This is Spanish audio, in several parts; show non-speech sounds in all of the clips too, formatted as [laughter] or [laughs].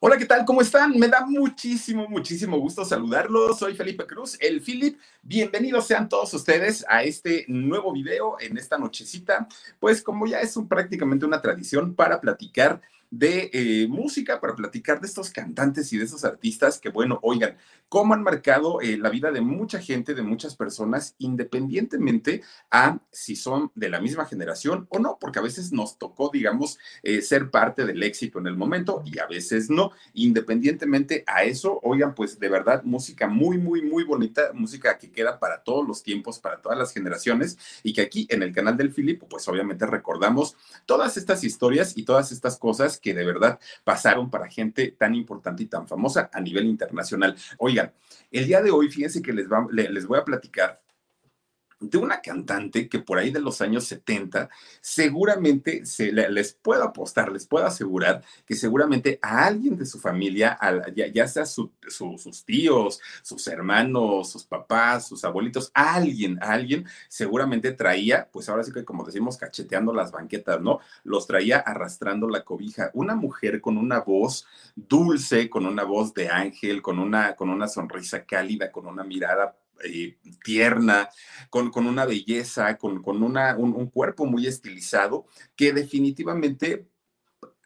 Hola, ¿qué tal? ¿Cómo están? Me da muchísimo, muchísimo gusto saludarlos. Soy Felipe Cruz, el Philip. Bienvenidos sean todos ustedes a este nuevo video en esta nochecita. Pues como ya es un, prácticamente una tradición para platicar de eh, música para platicar de estos cantantes y de esos artistas que, bueno, oigan, cómo han marcado eh, la vida de mucha gente, de muchas personas, independientemente a si son de la misma generación o no, porque a veces nos tocó, digamos, eh, ser parte del éxito en el momento y a veces no. Independientemente a eso, oigan, pues de verdad, música muy, muy, muy bonita, música que queda para todos los tiempos, para todas las generaciones y que aquí en el canal del Filipo, pues obviamente recordamos todas estas historias y todas estas cosas que de verdad pasaron para gente tan importante y tan famosa a nivel internacional. Oigan, el día de hoy, fíjense que les, les voy a platicar de una cantante que por ahí de los años 70, seguramente se, les puedo apostar, les puedo asegurar que seguramente a alguien de su familia, ya, sea sus tíos, sus hermanos, sus papás, sus abuelitos, alguien, alguien seguramente traía, pues ahora sí que como decimos, cacheteando las banquetas, ¿no? Los traía arrastrando la cobija. Una mujer con una voz dulce, con una voz de ángel, con una, con una sonrisa cálida, con una mirada eh, tierna, con, con, una belleza, con, con una, un, cuerpo muy estilizado, que definitivamente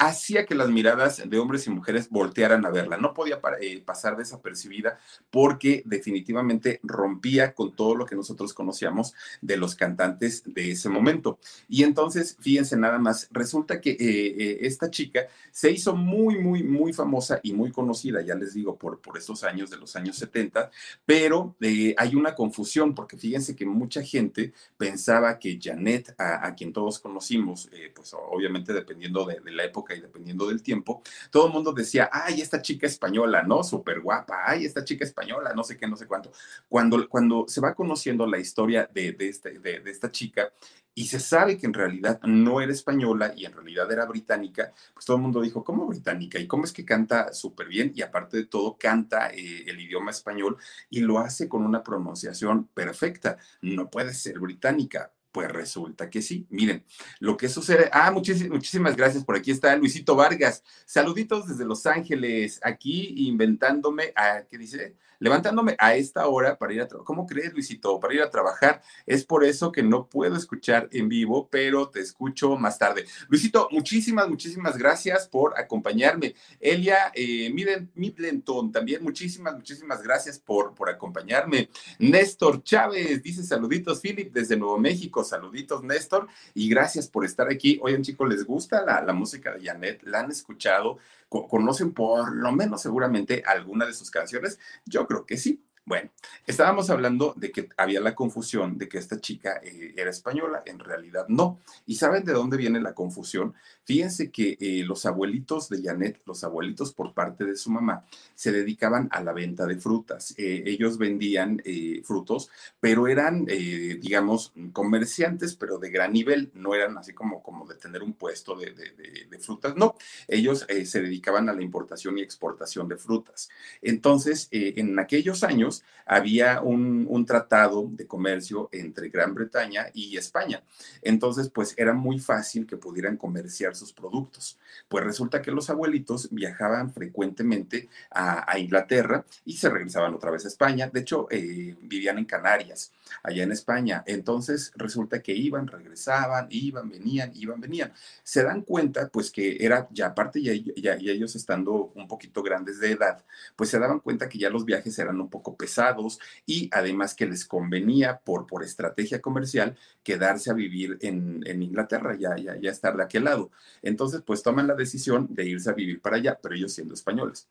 hacía que las miradas de hombres y mujeres voltearan a verla. No podía eh, pasar desapercibida porque definitivamente rompía con todo lo que nosotros conocíamos de los cantantes de ese momento. Y entonces, fíjense nada más, resulta que eh, eh, esta chica se hizo muy, muy, muy famosa y muy conocida, ya les digo, por, por esos años de los años 70, pero hay una confusión porque fíjense que mucha gente pensaba que Janet, a, quien todos conocimos, pues obviamente dependiendo de la época, y dependiendo del tiempo, todo el mundo decía, ay, esta chica española, ¿no? Súper guapa, ay, esta chica española, no sé qué, no sé cuánto. Cuando, cuando se va conociendo la historia de, de, este, de, esta chica y se sabe que en realidad no era española y en realidad era británica, pues todo el mundo dijo, ¿cómo británica? ¿Y cómo es que canta súper bien? Y aparte de todo, canta eh, el idioma español y lo hace con una pronunciación perfecta. No puede ser británica pues resulta que sí. Miren, lo que sucede. Ah, muchísimas, gracias. Por aquí está Luisito Vargas. Saluditos desde Los Ángeles. Aquí inventándome. a ¿Qué dice? Levantándome a esta hora para ir a trabajar. ¿Cómo crees, Luisito? Para ir a trabajar. Es por eso que no puedo escuchar en vivo, pero te escucho más tarde. Luisito, muchísimas, muchísimas gracias por acompañarme. Elia eh, Midlenton, también muchísimas, muchísimas gracias por, por acompañarme. Néstor Chávez dice saluditos, Philip, desde Nuevo México. Saluditos, Néstor, y gracias por estar aquí. Oigan, chicos, ¿les gusta la, la música de Janet? ¿La han escuchado? Conocen por lo menos seguramente alguna de sus canciones? Yo creo que sí. Bueno, estábamos hablando de que había la confusión de que esta chica eh, era española, en realidad no. ¿Y saben de dónde viene la confusión? Fíjense que eh, los abuelitos de Janet, los abuelitos por parte de su mamá, se dedicaban a la venta de frutas. Eh, ellos vendían frutos, pero eran, digamos, comerciantes, pero de gran nivel, no eran así como, como de tener un puesto de, de frutas, no. Ellos se dedicaban a la importación y exportación de frutas. Entonces, en aquellos años, había un, tratado de comercio entre Gran Bretaña y España. Entonces, pues era muy fácil que pudieran comerciar sus productos. Pues resulta que los abuelitos viajaban frecuentemente a, Inglaterra y se regresaban otra vez a España. De hecho, eh, vivían en Canarias, allá en España. Entonces, resulta que iban, regresaban, iban, venían, iban, venían. Se dan cuenta, pues que era ya aparte, ya, ellos estando un poquito grandes de edad, pues se daban cuenta que ya los viajes eran un poco pesados y además que les convenía por, por estrategia comercial quedarse a vivir en, Inglaterra, ya, ya, ya estar de aquel lado. Entonces, pues toman la decisión de irse a vivir para allá, pero ellos siendo españoles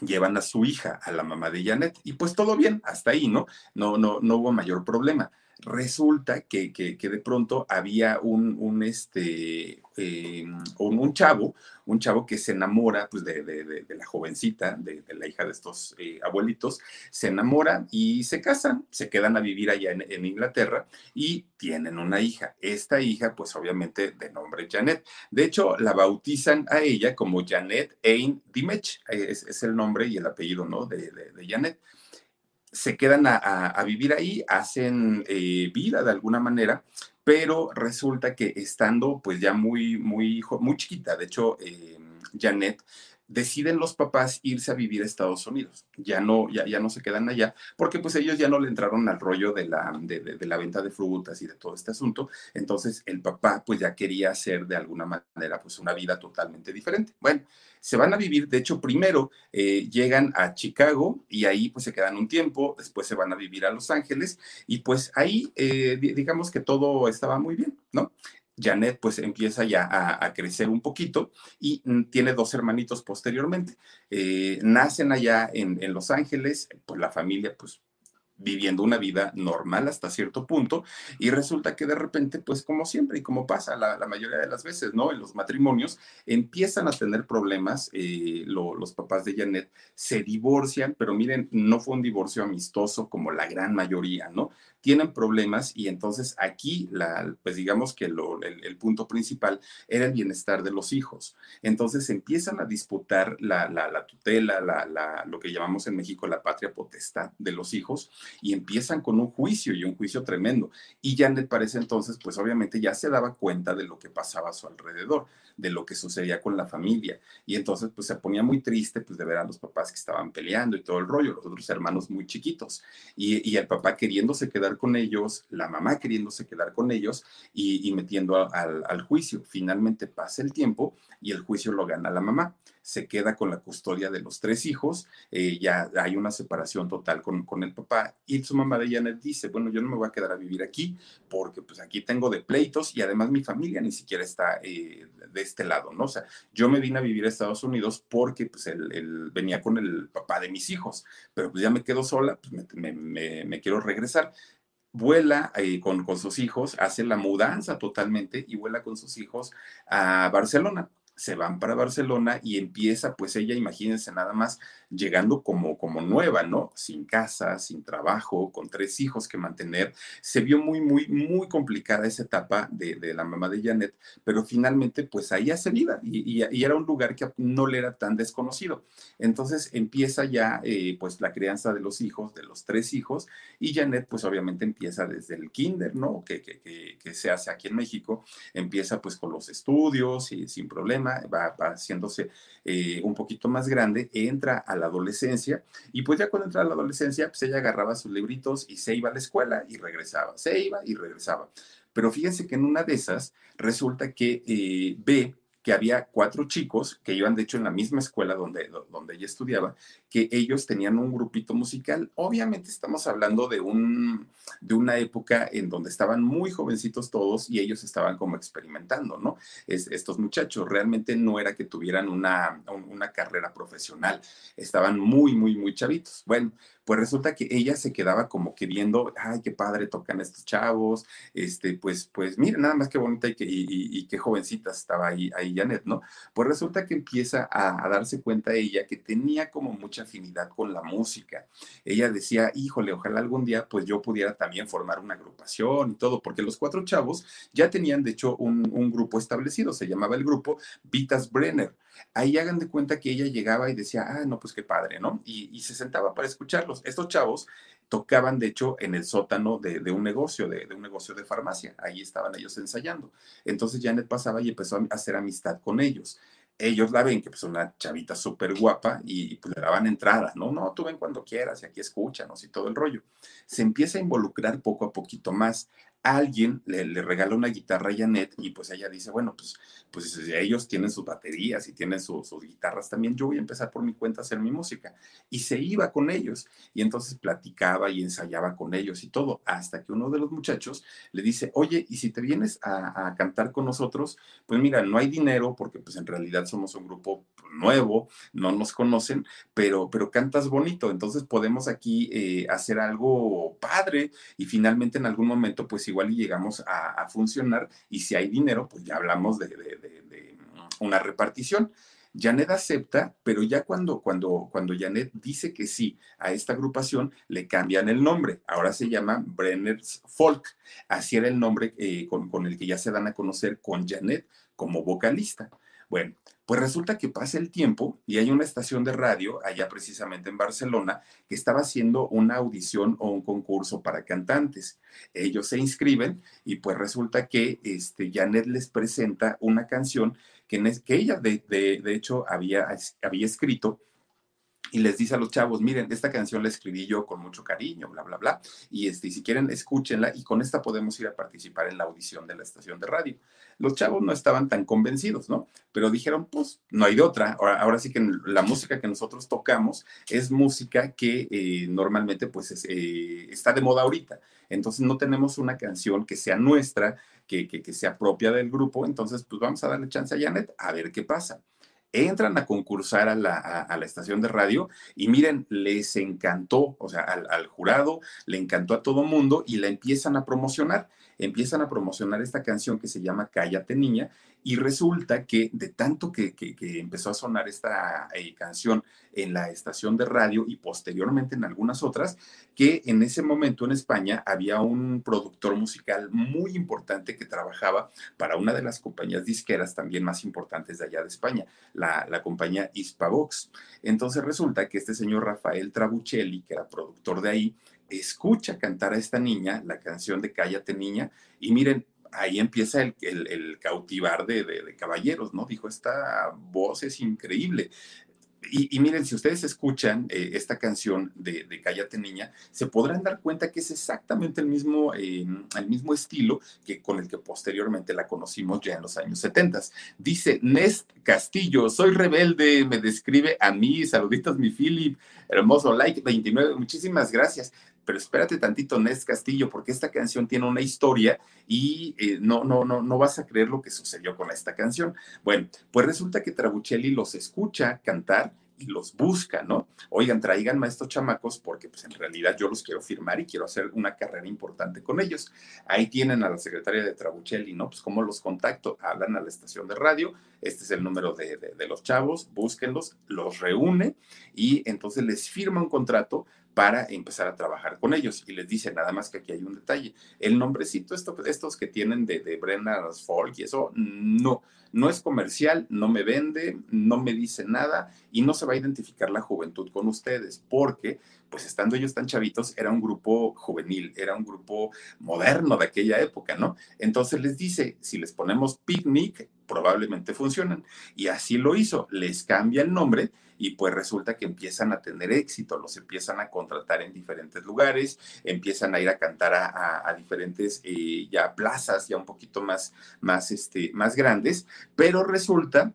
llevan a su hija, a la mamá de Janet, y pues todo bien, hasta ahí, ¿no? No, no, no hubo mayor problema resulta que, que, de pronto había un, un este, eh, un, chavo, un chavo que se enamora pues, de, de, la jovencita, de, la hija de estos eh, abuelitos, se enamora y se casan, se quedan a vivir allá en, Inglaterra y tienen una hija. Esta hija, pues obviamente de nombre Janet. De hecho, la bautizan a ella como Janet Ain Dimech, es, es el nombre y el apellido, ¿no? de Janet se quedan a, vivir ahí, hacen eh, vida de alguna manera, pero resulta que estando pues ya muy, muy, muy chiquita, de hecho, eh, Janet deciden los papás irse a vivir a Estados Unidos. Ya no, ya, ya no se quedan allá, porque pues ellos ya no le entraron al rollo de la, de, de, la venta de frutas y de todo este asunto. Entonces el papá pues ya quería hacer de alguna manera pues una vida totalmente diferente. Bueno, se van a vivir, de hecho primero eh, llegan a Chicago y ahí pues se quedan un tiempo, después se van a vivir a Los Ángeles y pues ahí eh, digamos que todo estaba muy bien, ¿no? Janet pues empieza ya a, crecer un poquito y mm, tiene dos hermanitos posteriormente. Eh, nacen allá en, en, Los Ángeles, pues la familia pues viviendo una vida normal hasta cierto punto y resulta que de repente, pues como siempre y como pasa la, mayoría de las veces, ¿no? En los matrimonios empiezan a tener problemas, eh, los papás de Janet se divorcian, pero miren, no fue un divorcio amistoso como la gran mayoría, ¿no? tienen problemas y entonces aquí, la, pues digamos que el, punto principal era el bienestar de los hijos. Entonces empiezan a disputar la, la, tutela, la, lo que llamamos en México la patria potestad de los hijos y empiezan con un juicio y un juicio tremendo. Y Janet parece entonces, pues obviamente ya se daba cuenta de lo que pasaba a su alrededor, de lo que sucedía con la familia. Y entonces pues se ponía muy triste pues de ver a los papás que estaban peleando y todo el rollo, los otros hermanos muy chiquitos. Y el papá queriéndose quedar con ellos, la mamá queriéndose quedar con ellos y, metiendo al, juicio. Finalmente pasa el tiempo y el juicio lo gana la mamá. Se queda con la custodia de los tres hijos, eh, ya hay una separación total con, con, el papá y su mamá de Janet dice, bueno, yo no me voy a quedar a vivir aquí porque pues aquí tengo de pleitos y además mi familia ni siquiera está eh, de este lado, ¿no? O sea, yo me vine a vivir a Estados Unidos porque pues venía con el papá de mis hijos, pero pues ya me quedo sola, pues me, me, me quiero regresar vuela eh, con, con, sus hijos, hace la mudanza totalmente y vuela con sus hijos a Barcelona se van para Barcelona y empieza, pues ella, imagínense nada más, llegando como, como nueva, ¿no? Sin casa, sin trabajo, con tres hijos que mantener. Se vio muy, muy, muy complicada esa etapa de, de la mamá de Janet, pero finalmente, pues ahí hace vida y, y, era un lugar que no le era tan desconocido. Entonces empieza ya, eh, pues, la crianza de los hijos, de los tres hijos, y Janet, pues obviamente empieza desde el kinder, ¿no? Que, que, que, se hace aquí en México, empieza pues con los estudios y sin va, haciéndose eh, un poquito más grande, entra a la adolescencia y pues ya cuando entra a la adolescencia, pues ella agarraba sus libritos y se iba a la escuela y regresaba, se iba y regresaba. Pero fíjense que en una de esas resulta que eh, ve que había cuatro chicos que iban de hecho en la misma escuela donde, donde ella estudiaba, que ellos tenían un grupito musical. Obviamente estamos hablando de, un, de una época en donde estaban muy jovencitos todos y ellos estaban como experimentando, ¿no? Es, estos muchachos realmente no era que tuvieran una, una carrera profesional, estaban muy, muy, muy chavitos. Bueno, pues resulta que ella se quedaba como que viendo, ay, qué padre tocan estos chavos, este, pues, pues, mira, nada más qué bonita y, y, qué jovencita estaba ahí, ahí Janet, ¿no? Pues resulta que empieza a, darse cuenta ella que tenía como mucha afinidad con la música. Ella decía, híjole, ojalá algún día pues yo pudiera también formar una agrupación y todo, porque los cuatro chavos ya tenían de hecho un, grupo establecido, se llamaba el grupo Vitas Brenner. Ahí hagan de cuenta que ella llegaba y decía, ah, no, pues qué padre, ¿no? Y, se sentaba para escucharlos. Estos chavos tocaban, de hecho, en el sótano de, un negocio, de, un negocio de farmacia. Ahí estaban ellos ensayando. Entonces Janet pasaba y empezó a hacer amistad con ellos ellos la ven que pues una chavita súper guapa y, pues le daban entrada, ¿no? No, tú ven cuando quieras y aquí escúchanos y todo el rollo. Se empieza a involucrar poco a poquito más alguien le, regala una guitarra a Janet y pues ella dice, bueno, pues, pues ellos tienen sus baterías y tienen sus guitarras también, yo voy a empezar por mi cuenta a hacer mi música. Y se iba con ellos y entonces platicaba y ensayaba con ellos y todo, hasta que uno de los muchachos le dice, oye, ¿y si te vienes a, cantar con nosotros? Pues mira, no hay dinero porque pues en realidad somos un grupo nuevo, no nos conocen, pero, pero cantas bonito, entonces podemos aquí eh, hacer algo padre y finalmente en algún momento pues igual y llegamos a, funcionar y si hay dinero, pues ya hablamos de, una repartición. Janet acepta, pero ya cuando, cuando, cuando Janet dice que sí a esta agrupación, le cambian el nombre. Ahora se llama Brenner's Folk. Así era el nombre eh, con, con, el que ya se dan a conocer con Janet como vocalista. Bueno, pues resulta que pasa el tiempo y hay una estación de radio allá precisamente en Barcelona que estaba haciendo una audición o un concurso para cantantes. Ellos se inscriben y pues resulta que este, Janet les presenta una canción que, que ella de, de, hecho había, había escrito y les dice a los chavos, miren, esta canción la escribí yo con mucho cariño, bla, bla, bla, y este, si quieren, escúchenla y con esta podemos ir a participar en la audición de la estación de radio. Los chavos no estaban tan convencidos, ¿no? Pero dijeron, pues, no hay de otra. Ahora, ahora sí que la música que nosotros tocamos es música que eh, normalmente, pues, eh, está de moda ahorita. Entonces, no tenemos una canción que sea nuestra, que, que, que sea propia del grupo. Entonces, pues, vamos a darle chance a Janet a ver qué pasa entran a concursar a la, estación de radio y miren, les encantó, o sea, al, al, jurado le encantó a todo mundo y la empiezan a promocionar empiezan a promocionar esta canción que se llama Cállate Niña y resulta que de tanto que, empezó a sonar esta eh, canción en la estación de radio y posteriormente en algunas otras, que en ese momento en España había un productor musical muy importante que trabajaba para una de las compañías disqueras también más importantes de allá de España, la, la compañía Hispavox. Entonces resulta que este señor Rafael Trabuccelli, que era productor de ahí, escucha cantar a esta niña la canción de Cállate Niña y miren, ahí empieza el, cautivar de, caballeros, ¿no? Dijo, esta voz es increíble. Y, miren, si ustedes escuchan eh, esta canción de, Cállate Niña, se podrán dar cuenta que es exactamente el mismo, em, el mismo estilo que con el que posteriormente la conocimos ya en los años 70. Dice Nest Castillo, soy rebelde, me describe a mí, saluditos mi Philip, hermoso like 29, muchísimas gracias pero espérate tantito, Nest Castillo, porque esta canción tiene una historia y eh, no, no, no, no vas a creer lo que sucedió con esta canción. Bueno, pues resulta que Trabuchelli los escucha cantar y los busca, ¿no? Oigan, traigan a estos chamacos porque pues en realidad yo los quiero firmar y quiero hacer una carrera importante con ellos. Ahí tienen a la secretaria de Trabuchelli, ¿no? Pues cómo los contacto, hablan a la estación de radio, este es el número de, de los chavos, búsquenlos, los reúne y entonces les firma un contrato para empezar a trabajar con ellos. Y les dice nada más que aquí hay un detalle. El nombrecito, esto, estos que tienen de, de Brenna's Folk y eso, no, no es comercial, no me vende, no me dice nada y no se va a identificar la juventud con ustedes, porque pues estando ellos tan chavitos, era un grupo juvenil, era un grupo moderno de aquella época, ¿no? Entonces les dice, si les ponemos picnic, probablemente funcionan. Y así lo hizo, les cambia el nombre y pues resulta que empiezan a tener éxito, los empiezan a contratar en diferentes lugares, empiezan a ir a cantar a, diferentes eh, ya plazas, ya un poquito más, más, este, más grandes, pero resulta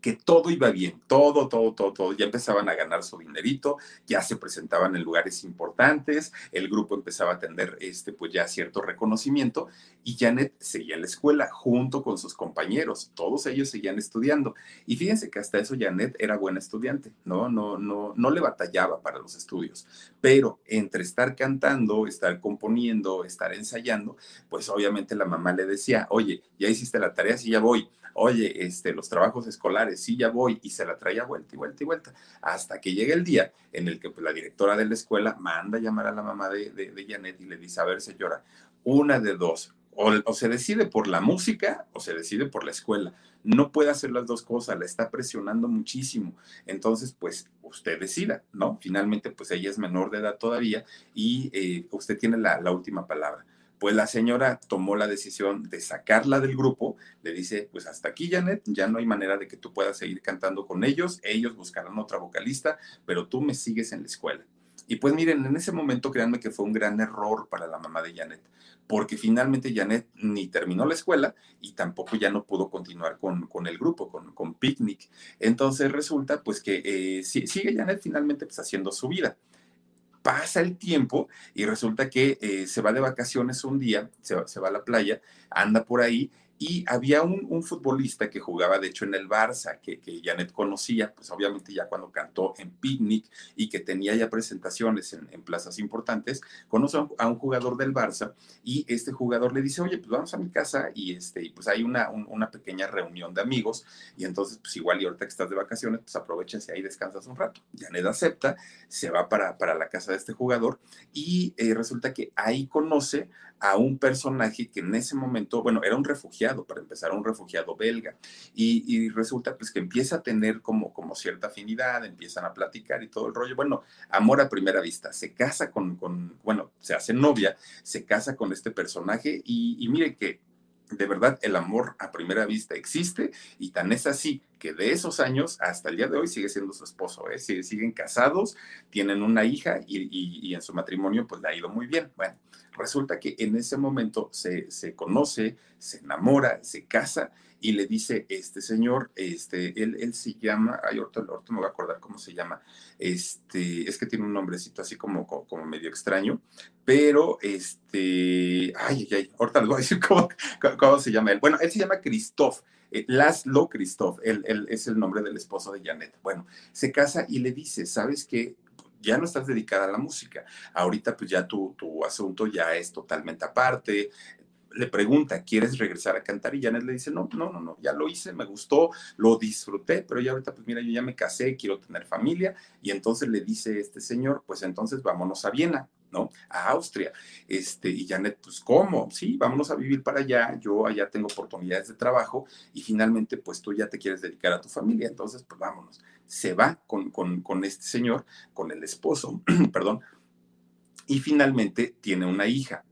que todo iba bien, todo, todo, todo, todo. Ya empezaban a ganar su dinerito, ya se presentaban en lugares importantes, el grupo empezaba a tener este, pues ya cierto reconocimiento y Janet seguía en la escuela junto con sus compañeros, todos ellos seguían estudiando. Y fíjense que hasta eso Janet era buena estudiante, ¿no? No, no, no le batallaba para los estudios, pero entre estar cantando, estar componiendo, estar ensayando, pues obviamente la mamá le decía, oye, ya hiciste la tarea, sí, ya voy oye, este, los trabajos escolares, sí, ya voy, y se la traía vuelta y vuelta y vuelta, hasta que llega el día en el que pues, la directora de la escuela manda a llamar a la mamá de, de, Janet y le dice, a ver, señora, una de dos, o, se decide por la música o se decide por la escuela. No puede hacer las dos cosas, la está presionando muchísimo. Entonces, pues usted decida, ¿no? Finalmente, pues ella es menor de edad todavía y eh, usted tiene la última palabra pues la señora tomó la decisión de sacarla del grupo, le dice, pues hasta aquí, Janet, ya no hay manera de que tú puedas seguir cantando con ellos, ellos buscarán otra vocalista, pero tú me sigues en la escuela. Y pues miren, en ese momento créanme que fue un gran error para la mamá de Janet, porque finalmente Janet ni terminó la escuela y tampoco ya no pudo continuar con, con el grupo, con, con Picnic. Entonces resulta pues que eh, sigue Janet finalmente pues haciendo su vida pasa el tiempo y resulta que eh, se va de vacaciones un día, se, se va a la playa, anda por ahí y había un, futbolista que jugaba, de hecho, en el Barça, que, que, Janet conocía, pues obviamente ya cuando cantó en Picnic y que tenía ya presentaciones en, plazas importantes, conoce a un, jugador del Barça y este jugador le dice, oye, pues vamos a mi casa y, este, pues hay una, una pequeña reunión de amigos y entonces, pues igual y ahorita que estás de vacaciones, pues aprovechas y ahí descansas un rato. Janet acepta, se va para, para la casa de este jugador y eh, resulta que ahí conoce a un personaje que en ese momento, bueno, era un refugiado, para empezar, un refugiado belga, y, resulta pues que empieza a tener como, como cierta afinidad, empiezan a platicar y todo el rollo, bueno, amor a primera vista, se casa con, con bueno, se hace novia, se casa con este personaje y, y mire que de verdad el amor a primera vista existe y tan es así que de esos años hasta el día de hoy sigue siendo su esposo, ¿eh? siguen casados, tienen una hija y, en su matrimonio pues le ha ido muy bien. Bueno, resulta que en ese momento se, se conoce, se enamora, se casa y le dice este señor, este, él, él se llama, ay, ahorita, me voy a acordar cómo se llama, este, es que tiene un nombrecito así como, como, medio extraño, pero este, ay, ay, ahorita les voy a decir [laughs] cómo, cómo se llama él. Bueno, él se llama Christoph. Eh, Laszlo Christoph, él, él, es el nombre del esposo de Janet. Bueno, se casa y le dice, ¿sabes qué? ya no estás dedicada a la música. Ahorita pues ya tu, tu asunto ya es totalmente aparte, le pregunta, ¿quieres regresar a cantar? Y Janet le dice, no, no, no, no, ya lo hice, me gustó, lo disfruté, pero ya ahorita, pues mira, yo ya me casé, quiero tener familia. Y entonces le dice este señor, pues entonces vámonos a Viena, ¿no? A Austria. Este, y Janet, pues, ¿cómo? Sí, vámonos a vivir para allá, yo allá tengo oportunidades de trabajo y finalmente, pues tú ya te quieres dedicar a tu familia, entonces, pues vámonos. Se va con, con, con este señor, con el esposo, [clears throat] perdón, y finalmente tiene una hija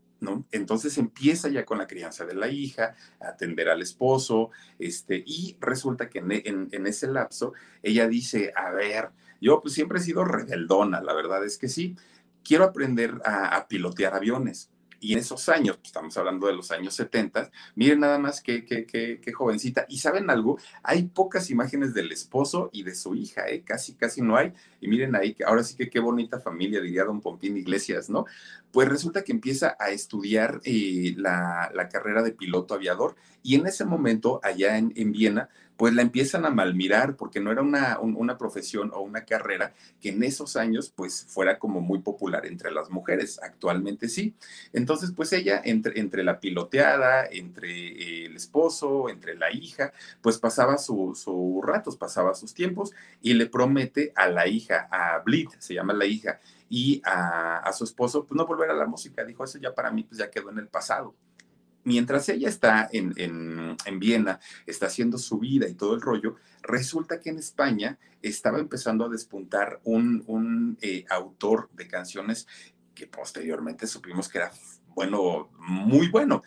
Entonces empieza ya con la crianza de la hija, a atender al esposo, este, y resulta que en, ese lapso ella dice, a ver, yo pues siempre he sido rebeldona, la verdad es que sí, quiero aprender a pilotear aviones. Y en esos años, pues, estamos hablando de los años 70, miren nada más qué, qué, qué, jovencita. Y saben algo, hay pocas imágenes del esposo y de su hija, ¿eh? casi, casi no hay. Y miren ahí, ahora sí que qué bonita familia, diría don Pompín Iglesias, ¿no? Pues resulta que empieza a estudiar eh, la, la, carrera de piloto aviador y en ese momento, allá en, en Viena, pues la empiezan a malmirar porque no era una, una, profesión o una carrera que en esos años pues fuera como muy popular entre las mujeres. Actualmente sí. Entonces pues ella entre, entre la piloteada, entre el esposo, entre la hija, pues pasaba sus su ratos, pasaba sus tiempos y le promete a la hija, a Blit, se llama la hija, y a, a su esposo, pues no volver a la música. Dijo, eso ya para mí pues ya quedó en el pasado mientras ella está en, Viena, está haciendo su vida y todo el rollo, resulta que en España estaba empezando a despuntar un, eh, autor de canciones que posteriormente supimos que era, bueno, muy bueno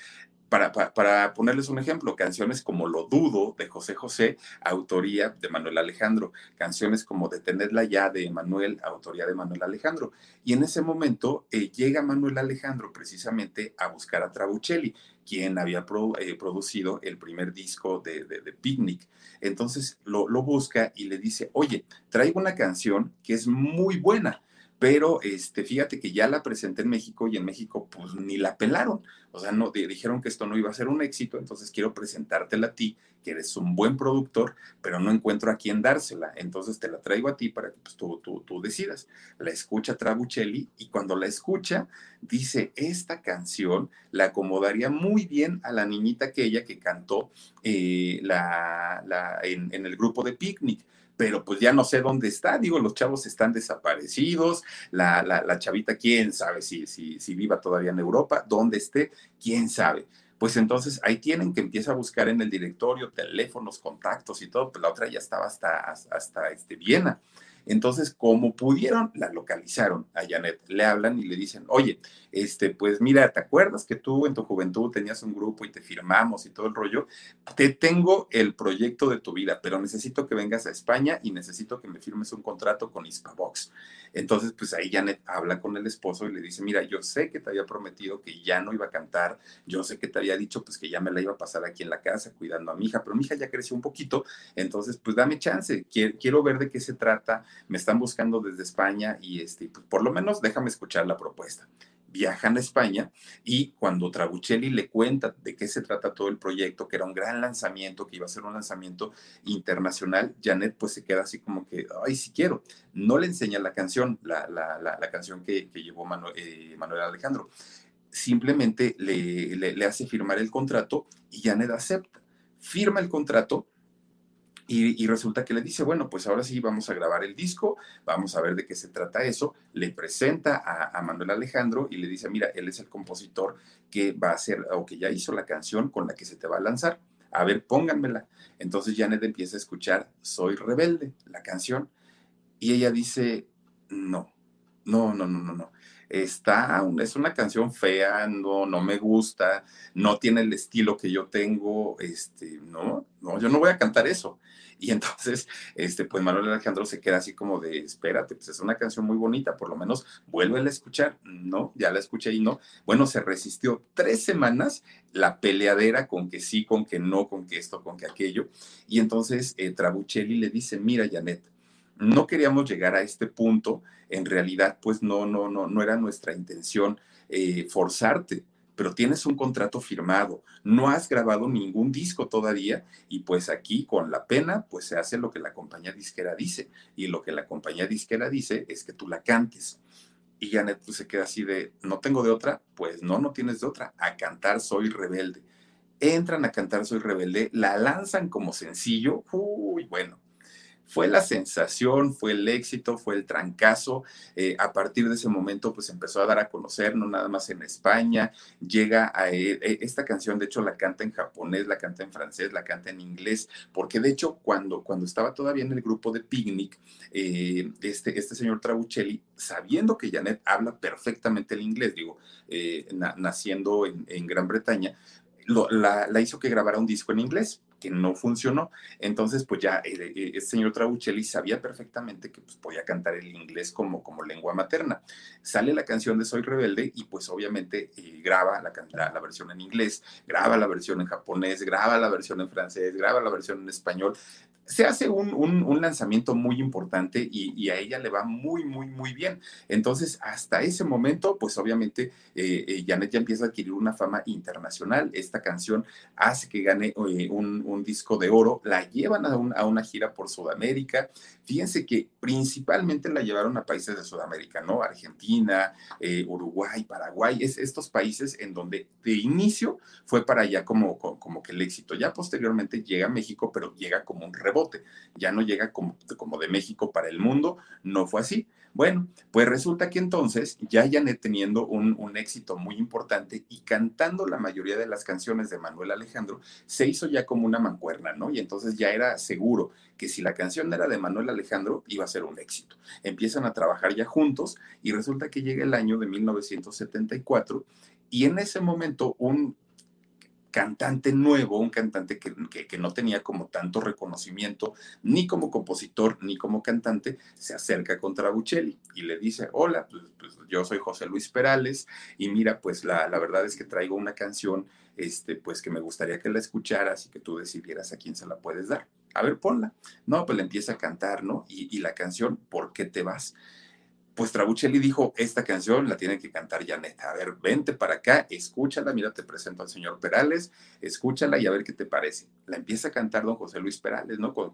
para, ponerles un ejemplo, canciones como Lo Dudo de José José, autoría de Manuel Alejandro, canciones como Detenerla ya de Manuel, autoría de Manuel Alejandro. Y en ese momento eh, llega Manuel Alejandro precisamente a buscar a Trabuccelli, quien había eh, producido el primer disco de, de, Picnic. Entonces lo, lo busca y le dice, oye, traigo una canción que es muy buena pero este, fíjate que ya la presenté en México y en México pues ni la pelaron. O sea, no, dijeron que esto no iba a ser un éxito, entonces quiero presentártela a ti, que eres un buen productor, pero no encuentro a quién dársela. Entonces te la traigo a ti para que pues, tú, tú, tú decidas. La escucha Trabuccelli y cuando la escucha dice, esta canción la acomodaría muy bien a la niñita aquella que cantó eh, la, la, en el grupo de Picnic pero pues ya no sé dónde está. Digo, los chavos están desaparecidos, la, la, chavita, quién sabe si, si, si viva todavía en Europa, dónde esté, quién sabe. Pues entonces ahí tienen que empieza a buscar en el directorio teléfonos, contactos y todo, pues la otra ya estaba hasta, hasta este, Viena. Entonces, como pudieron, la localizaron a Janet, le hablan y le dicen, oye, este, pues mira, ¿te acuerdas que tú en tu juventud tenías un grupo y te firmamos y todo el rollo? Te tengo el proyecto de tu vida, pero necesito que vengas a España y necesito que me firmes un contrato con Hispavox. Entonces, pues ahí Janet habla con el esposo y le dice, mira, yo sé que te había prometido que ya no iba a cantar, yo sé que te había dicho pues que ya me la iba a pasar aquí en la casa cuidando a mi hija, pero mi hija ya creció un poquito, entonces pues dame chance, quiero, ver de qué se trata, me están buscando desde España y este, pues, por lo menos déjame escuchar la propuesta viajan a España y cuando Trabuccelli le cuenta de qué se trata todo el proyecto, que era un gran lanzamiento, que iba a ser un lanzamiento internacional, Janet pues se queda así como que, ay, si quiero. No le enseña la canción, la, canción que, llevó eh, Manuel, Alejandro. Simplemente le, le hace firmar el contrato y Janet acepta. Firma el contrato y, resulta que le dice, bueno, pues ahora sí vamos a grabar el disco, vamos a ver de qué se trata eso. Le presenta a, Manuel Alejandro y le dice, mira, él es el compositor que va a hacer o que ya hizo la canción con la que se te va a lanzar. A ver, pónganmela. Entonces Janet empieza a escuchar Soy rebelde, la canción. Y ella dice, no, no, no, no, no, no. Está, es una canción fea, no, no me gusta, no tiene el estilo que yo tengo, este, no, no, yo no voy a cantar eso. Y entonces, [laughs] este, pues Manuel Alejandro se queda así como de, espérate, pues es una canción muy bonita, por lo menos vuelve a escuchar. No, ya la escuché y no. Bueno, se resistió tres semanas la peleadera con que sí, con que no, con que esto, con que aquello. Y entonces eh, Trabuchelli le dice, mira, Janet, no queríamos llegar a este punto, en realidad, pues no, no, no, no era nuestra intención eh, forzarte pero tienes un contrato firmado, no has grabado ningún disco todavía y pues aquí con la pena pues se hace lo que la compañía disquera dice y lo que la compañía disquera dice es que tú la cantes. Y Janet pues, se queda así de, no tengo de otra, pues no, no tienes de otra, a cantar Soy Rebelde. Entran a cantar Soy Rebelde, la lanzan como sencillo, uy, bueno, fue la sensación, fue el éxito, fue el trancazo. Eh, a partir de ese momento, pues empezó a dar a conocer, no nada más en España, llega a e, e, esta canción, de hecho la canta en japonés, la canta en francés, la canta en inglés, porque de hecho cuando, cuando estaba todavía en el grupo de Picnic, eh, este, este señor Trabuchelli, sabiendo que Janet habla perfectamente el inglés, digo, eh, naciendo en, Gran Bretaña, la, la hizo que grabara un disco en inglés que no funcionó. Entonces, pues ya el, señor Trabuchelli sabía perfectamente que pues, podía cantar el inglés como, como lengua materna. Sale la canción de Soy Rebelde y pues obviamente eh, graba la, la, versión en inglés, graba la versión en japonés, graba la versión en francés, graba la versión en español se hace un, un, lanzamiento muy importante y, a ella le va muy, muy, muy bien. Entonces, hasta ese momento, pues obviamente eh, eh, Janet ya empieza a adquirir una fama internacional. Esta canción hace que gane eh, un, disco de oro, la llevan a, a, una gira por Sudamérica. Fíjense que principalmente la llevaron a países de Sudamérica, ¿no? Argentina, Uruguay, Paraguay, es estos países en donde de inicio fue para allá como, como, como que el éxito. Ya posteriormente llega a México, pero llega como un rebote ya no llega como, de México para el mundo, no fue así. Bueno, pues resulta que entonces ya Janet teniendo un, un, éxito muy importante y cantando la mayoría de las canciones de Manuel Alejandro, se hizo ya como una mancuerna, ¿no? Y entonces ya era seguro que si la canción era de Manuel Alejandro, iba a ser un éxito. Empiezan a trabajar ya juntos y resulta que llega el año de 1974 y en ese momento un cantante nuevo, un cantante que, que, no tenía como tanto reconocimiento, ni como compositor, ni como cantante, se acerca contra Buccelli y le dice, hola, pues, pues, yo soy José Luis Perales y mira, pues la, la, verdad es que traigo una canción, este, pues que me gustaría que la escucharas y que tú decidieras a quién se la puedes dar. A ver, ponla. No, pues le empieza a cantar, ¿no? Y, y la canción, ¿por qué te vas? Pues Trabuchelli dijo, esta canción la tiene que cantar Janet. A ver, vente para acá, escúchala, mira, te presento al señor Perales, escúchala y a ver qué te parece. La empieza a cantar don José Luis Perales, ¿no? Con,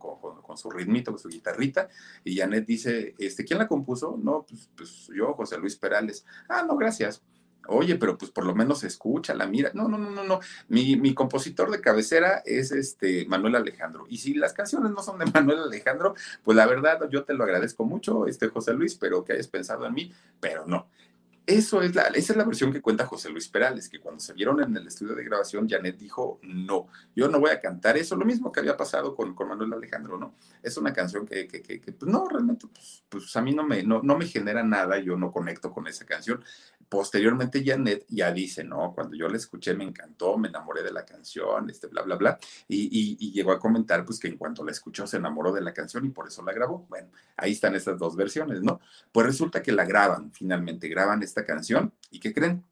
su ritmito, con su guitarrita. Y Janet dice, este, ¿quién la compuso? No, pues, pues yo, José Luis Perales. Ah, no, gracias. Oye, pero pues por lo menos escúchala, mira. No, no, no, no, no. Mi, mi, compositor de cabecera es este Manuel Alejandro. Y si las canciones no son de [laughs] Manuel Alejandro, pues la verdad yo te lo agradezco mucho, este José Luis, pero que hayas pensado en mí, pero no. Eso es la, esa es la versión que cuenta José Luis Perales, que cuando se vieron en el estudio de grabación, Janet dijo, no, yo no voy a cantar eso, lo mismo que había pasado con, con Manuel Alejandro, ¿no? Es una canción que, que, que, pues no, realmente, pues, pues, a mí no me, no, no me genera nada, yo no conecto con esa canción. Posteriormente, Janet ya dice, no, cuando yo la escuché me encantó, me enamoré de la canción, este, bla, bla, bla, y, y, llegó a comentar, pues que en cuanto la escuchó se enamoró de la canción y por eso la grabó. Bueno, ahí están estas dos versiones, ¿no? Pues resulta que la graban, finalmente, graban esta canción. ¿Y qué creen?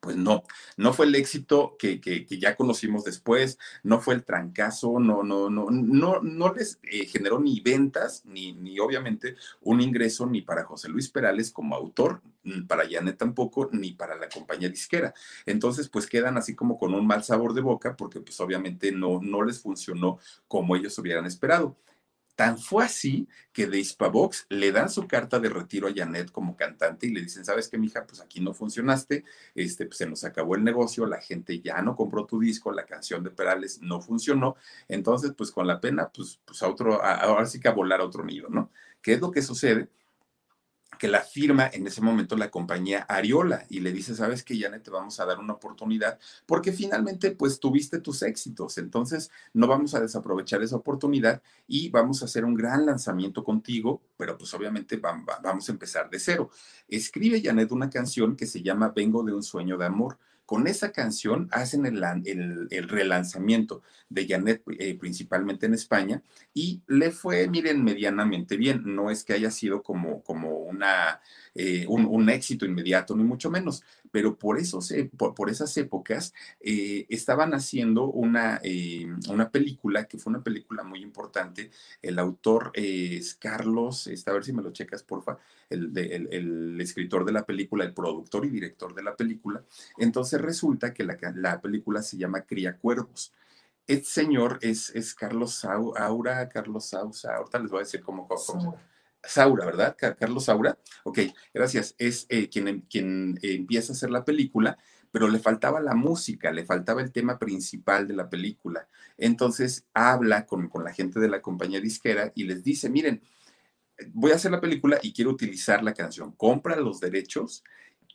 Pues no, no fue el éxito que, que, ya conocimos después, no fue el trancazo, no, no, no, no, no les eh, generó ni ventas, ni, ni obviamente un ingreso ni para José Luis Perales como autor, para Janet tampoco, ni para la compañía disquera. Entonces, pues quedan así como con un mal sabor de boca, porque pues obviamente no, no les funcionó como ellos hubieran esperado. Tan fue así que de Hispavox le dan su carta de retiro a Janet como cantante y le dicen, ¿sabes qué, mija? Pues aquí no funcionaste, este, pues se nos acabó el negocio, la gente ya no compró tu disco, la canción de Perales no funcionó, entonces, pues con la pena, pues, pues a otro, ahora sí que a volar a otro nido, ¿no? ¿Qué es lo que sucede? Que la firma en ese momento la compañía Ariola y le dice, sabes que Janet, te vamos a dar una oportunidad porque finalmente pues tuviste tus éxitos, entonces no vamos a desaprovechar esa oportunidad y vamos a hacer un gran lanzamiento contigo, pero pues obviamente vamos a empezar de cero. Escribe Janet una canción que se llama Vengo de un sueño de amor con esa canción hacen el, el, relanzamiento de Janet, eh, principalmente en España, y le fue, miren, medianamente bien. No es que haya sido como, como una, eh, un, éxito inmediato, ni mucho menos, pero por, eso, por, por esas épocas eh, estaban haciendo una, una película, que fue una película muy importante. El autor es Carlos, está, a ver si me lo checas, porfa, el, el escritor de la película, el productor y director de la película. Entonces, resulta que la, película se llama Cría Cuervos. Este señor es, es Carlos Saura, Carlos Sausa, ahorita les voy a decir cómo. Saura, ¿verdad? Carlos Saura. Ok, gracias. Es eh, quien, quien empieza a hacer la película, pero le faltaba la música, le faltaba el tema principal de la película. Entonces habla con, con la gente de la compañía disquera y les dice, miren, voy a hacer la película y quiero utilizar la canción. Compra los derechos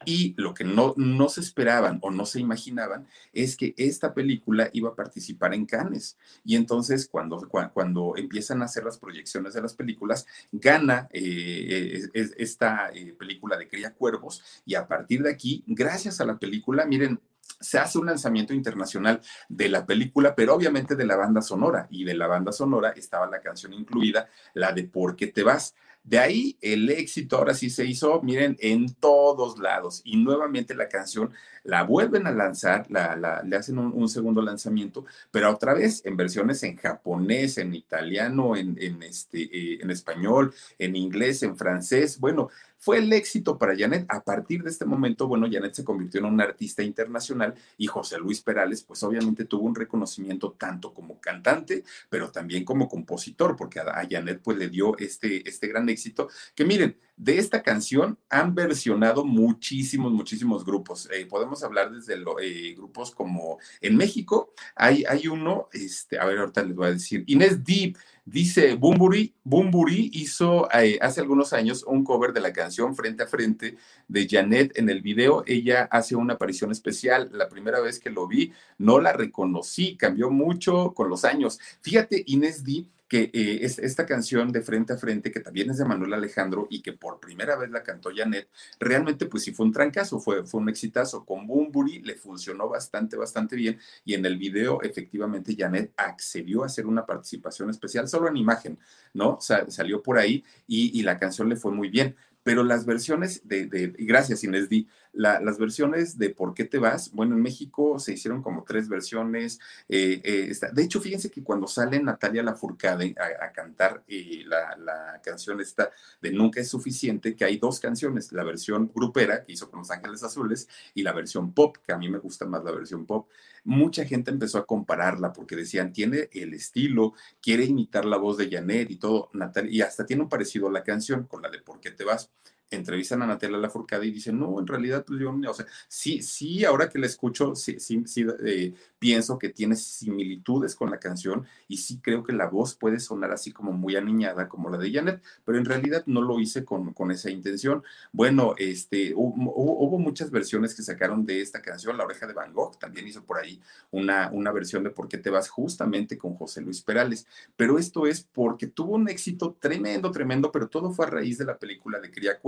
y lo que no, no se esperaban o no se imaginaban es que esta película iba a participar en Cannes. Y entonces cuando, cuando empiezan a hacer las proyecciones de las películas, gana eh, esta eh, película de Cría Cuervos y a partir de aquí, gracias a la película, miren, se hace un lanzamiento internacional de la película, pero obviamente de la banda sonora. Y de la banda sonora estaba la canción incluida, la de ¿Por qué te vas? De ahí el éxito ahora sí se hizo, miren, en todos lados. Y nuevamente la canción la vuelven a lanzar, la, le hacen un, segundo lanzamiento, pero otra vez en versiones en japonés, en italiano, en, este, eh, en español, en inglés, en francés. Bueno, fue el éxito para Janet. A partir de este momento, bueno, Janet se convirtió en una artista internacional y José Luis Perales, pues obviamente tuvo un reconocimiento tanto como cantante, pero también como compositor, porque a, Janet pues le dio este, este gran éxito, que miren, de esta canción han versionado muchísimos, muchísimos grupos. Eh, podemos hablar desde eh, grupos como en México, hay, hay uno, este, a ver, ahorita les voy a decir, Inés Deep Dice, Bumburi, Bumburi hizo eh, hace algunos años un cover de la canción Frente a Frente de Janet en el video. Ella hace una aparición especial. La primera vez que lo vi, no la reconocí, cambió mucho con los años. Fíjate, Inés D que eh, es, esta canción de Frente a Frente, que también es de Manuel Alejandro y que por primera vez la cantó Janet, realmente pues sí fue un trancazo, fue, fue un exitazo. Con Bumburi le funcionó bastante, bastante bien y en el video efectivamente Janet accedió a hacer una participación especial solo en imagen, ¿no? salió por ahí y, y la canción le fue muy bien pero las versiones de, gracias Inés Di, las versiones de ¿Por qué te vas? Bueno, en México se hicieron como tres versiones. Eh, eh, de hecho, fíjense que cuando sale Natalia Lafourcade a, a cantar eh, la, la, canción esta de Nunca es suficiente, que hay dos canciones, la versión grupera que hizo con Los Ángeles Azules y la versión pop, que a mí me gusta más la versión pop. Mucha gente empezó a compararla porque decían, tiene el estilo, quiere imitar la voz de Janet y todo, Natalia, y hasta tiene un parecido a la canción con la de ¿Por qué te vas? Entrevistan a Natalia Lafourcade y dicen, no, en realidad, pues yo, o sea, sí, sí, ahora que la escucho, sí, sí, eh, pienso que tiene similitudes con la canción y sí creo que la voz puede sonar así como muy aniñada como la de Janet, pero en realidad no lo hice con, con esa intención. Bueno, este, hubo, muchas versiones que sacaron de esta canción, La oreja de Van Gogh también hizo por ahí una, una versión de Por qué te vas justamente con José Luis Perales, pero esto es porque tuvo un éxito tremendo, tremendo, pero todo fue a raíz de la película de Cría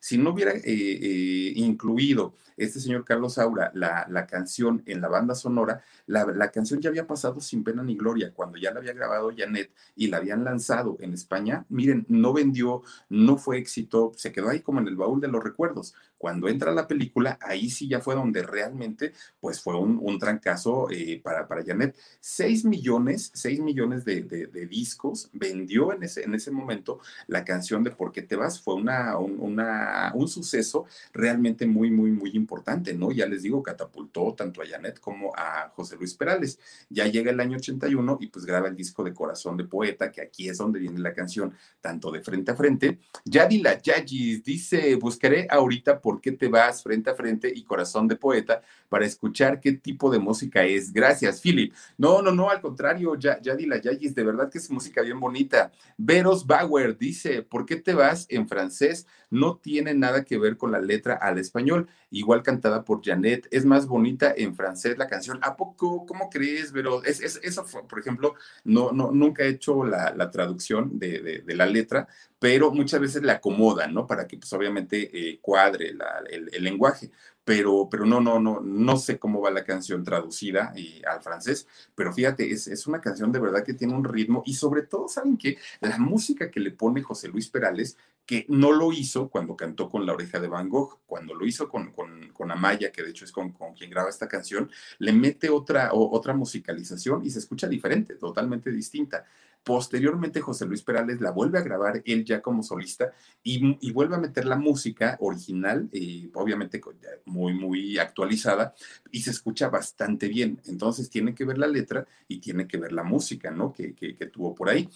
si no hubiera eh, eh, incluido este señor Carlos Saura la, la canción en la banda sonora, la, la, canción ya había pasado sin pena ni gloria. Cuando ya la había grabado Janet y la habían lanzado en España, miren, no vendió, no fue éxito, se quedó ahí como en el baúl de los recuerdos. Cuando entra la película, ahí sí ya fue donde realmente, pues fue un, un trancazo eh, para, para Janet. Seis millones, seis millones de, de, discos vendió en ese, en ese momento la canción de ¿Por qué te vas? Fue una, una, un suceso realmente muy, muy, muy importante, ¿no? Ya les digo, catapultó tanto a Janet como a José Luis Perales. Ya llega el año 81 y pues graba el disco de Corazón de Poeta, que aquí es donde viene la canción, tanto de frente a frente. Yadila Yagis dice, buscaré ahorita qué te vas frente a frente y Corazón de Poeta para escuchar qué tipo de música es. Gracias, Philip. No, no, no, al contrario, ya, Yadila Yagis, de verdad que es música bien bonita. Veros Bauer dice, ¿por qué te vas en francés? No tiene nada que ver con la letra al español, igual cantada por Janet, es más bonita en francés la canción. ¿A poco? ¿Cómo crees? Pero es, eso, por ejemplo, no, no, nunca he hecho la, traducción de, la letra, pero muchas veces la acomodan, ¿no? Para que pues obviamente eh, cuadre el lenguaje pero, pero no, no, no, no sé cómo va la canción traducida y, al francés, pero fíjate, es, es, una canción de verdad que tiene un ritmo y sobre todo, ¿saben qué? La música que le pone José Luis Perales, que no lo hizo cuando cantó con La Oreja de Van Gogh, cuando lo hizo con, con, con Amaya, que de hecho es con, con, quien graba esta canción, le mete otra, otra musicalización y se escucha diferente, totalmente distinta. Posteriormente, José Luis Perales la vuelve a grabar él ya como solista y, vuelve a meter la música original, eh, obviamente muy, muy actualizada, y se escucha bastante bien. Entonces, tiene que ver la letra y tiene que ver la música, ¿no? Que, que, que tuvo por ahí.